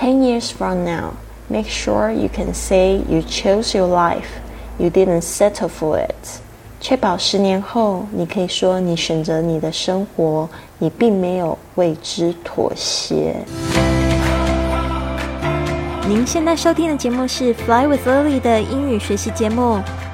Ten years from now, make sure you can say you chose your life, you didn't settle for it. 确保十年后，你可以说你选择你的生活，你并没有为之妥协。您现在收听的节目是《Fly with Lily》的英语学习节目，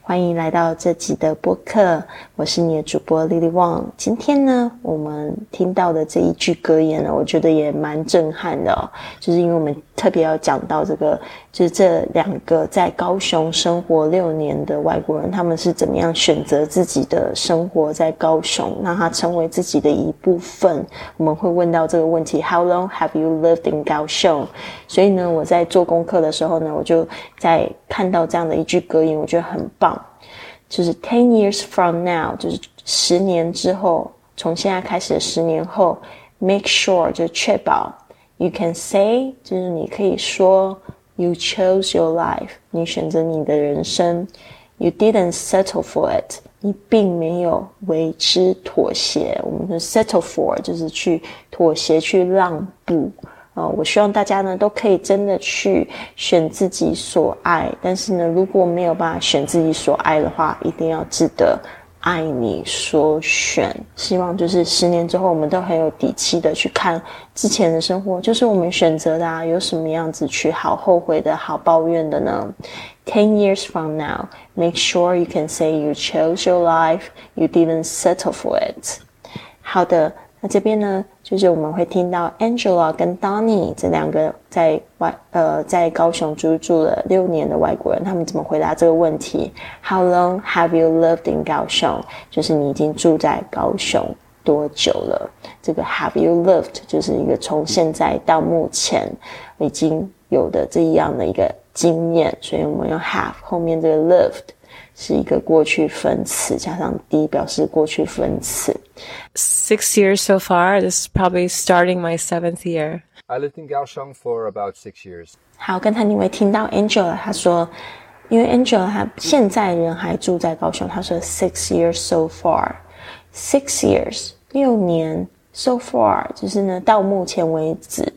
欢迎来到这集的播客，我是你的主播 Lily Wang。今天呢，我们听到的这一句格言呢，我觉得也蛮震撼的哦。就是因为我们特别要讲到这个，就是这两个在高雄生活六年的外国人，他们是怎么样选择自己的生活在高雄，让它成为自己的一部分。我们会问到这个问题：How long have you lived in 高雄？所以呢，我在做功课的时候呢，我就在看到这样的一句格言，我觉得很棒。就是 ten years from now，就是十年之后，从现在开始的十年后，make sure 就确保 you can say，就是你可以说 you chose your life，你选择你的人生，you didn't settle for it，你并没有为之妥协。我们说 settle for 就是去妥协、去让步。啊，我希望大家呢都可以真的去选自己所爱，但是呢，如果没有办法选自己所爱的话，一定要记得爱你所选。希望就是十年之后，我们都很有底气的去看之前的生活，就是我们选择的啊，有什么样子去好后悔的好抱怨的呢？Ten years from now, make sure you can say you chose your life, you didn't settle for it。好的。那这边呢，就是我们会听到 Angela 跟 Donny 这两个在外呃在高雄居住了六年的外国人，他们怎么回答这个问题？How long have you lived in 高雄？就是你已经住在高雄多久了？这个 Have you lived 就是一个从现在到目前已经有的这样的一个经验，所以我们用 have 后面这个 lived。是一个过去分词，加上 d 表示过去分词。Six years so far. This is probably starting my seventh year. I lived in Kaohsiung for about six years. 好，刚才你会听到 Angela 她说，因为 Angela 她现在人还住在高雄，她说 six years so far. Six years 六年 so far 就是呢到目前为止。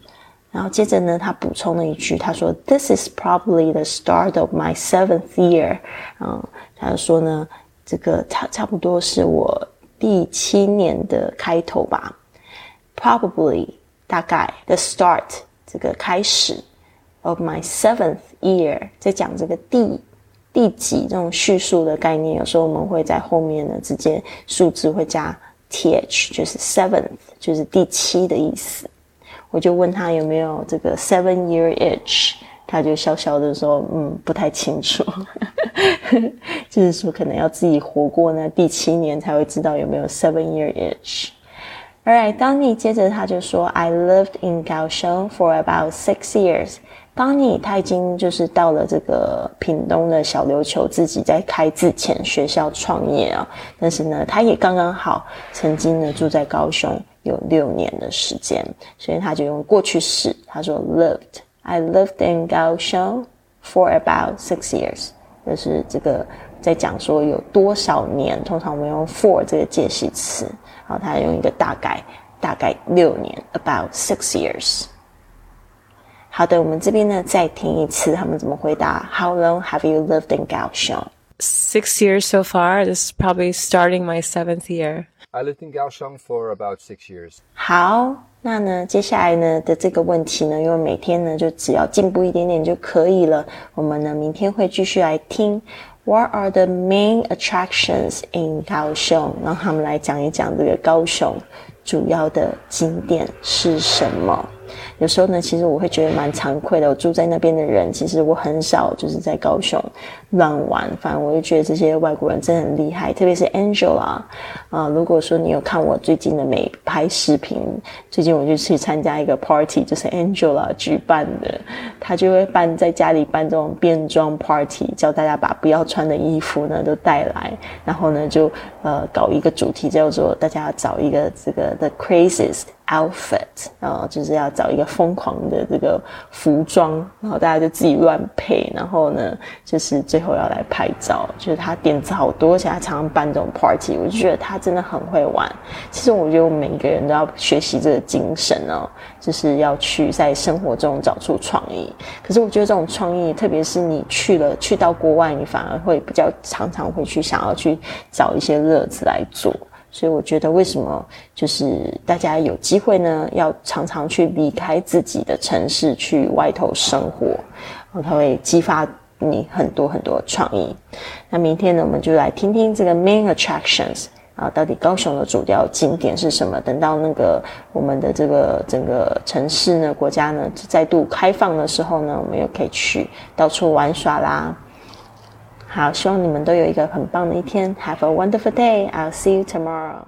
然后接着呢，他补充了一句，他说：“This is probably the start of my seventh year。”嗯，他说呢，这个差差不多是我第七年的开头吧。Probably 大概 the start 这个开始 of my seventh year，在讲这个第第几这种叙述的概念，有时候我们会在后面呢直接数字会加 th，就是 seventh，就是第七的意思。我就问他有没有这个 seven year itch，他就笑笑的说，嗯，不太清楚，就是说可能要自己活过那第七年才会知道有没有 seven year itch。Alright，当你接着他就说，I lived in Kaohsiung for about six years。当你他已经就是到了这个屏东的小琉球，自己在开自前学校创业啊，但是呢，他也刚刚好曾经呢住在高雄。有六年的时间，所以他就用过去式。他说：“lived, I lived in Kaohsiung for about six years。”就是这个在讲说有多少年。通常我们用 for 这个介系词，然后他用一个大概，大概六年，about six years。好的，我们这边呢再听一次他们怎么回答。How long have you lived in Kaohsiung? Six years so far. This is probably starting my seventh year. I lived in Kaohsiung for about six years. 好，那呢，接下来呢的这个问题呢，因为每天呢就只要进步一点点就可以了。我们呢明天会继续来听 What are the main attractions in Kaohsiung？？让他们来讲一讲这个高雄主要的景点是什么。有时候呢，其实我会觉得蛮惭愧的。我住在那边的人，其实我很少就是在高雄乱玩。反正我就觉得这些外国人真的很厉害，特别是 Angela 啊。如果说你有看我最近的美拍视频，最近我就去参加一个 party，就是 Angela 举办的，他就会办在家里办这种变装 party，叫大家把不要穿的衣服呢都带来，然后呢就呃搞一个主题叫做大家找一个这个 the craziest。outfit，然后就是要找一个疯狂的这个服装，然后大家就自己乱配，然后呢，就是最后要来拍照。就是他点子好多，而且他常常办这种 party，我就觉得他真的很会玩。其实我觉得我们每个人都要学习这个精神哦，就是要去在生活中找出创意。可是我觉得这种创意，特别是你去了去到国外，你反而会比较常常会去想要去找一些乐子来做。所以我觉得，为什么就是大家有机会呢？要常常去离开自己的城市，去外头生活，然后它会激发你很多很多创意。那明天呢，我们就来听听这个 main attractions 啊，到底高雄的主要景点是什么？等到那个我们的这个整个城市呢、国家呢再度开放的时候呢，我们又可以去到处玩耍啦。好，希望你们都有一个很棒的一天。Have a wonderful day. I'll see you tomorrow.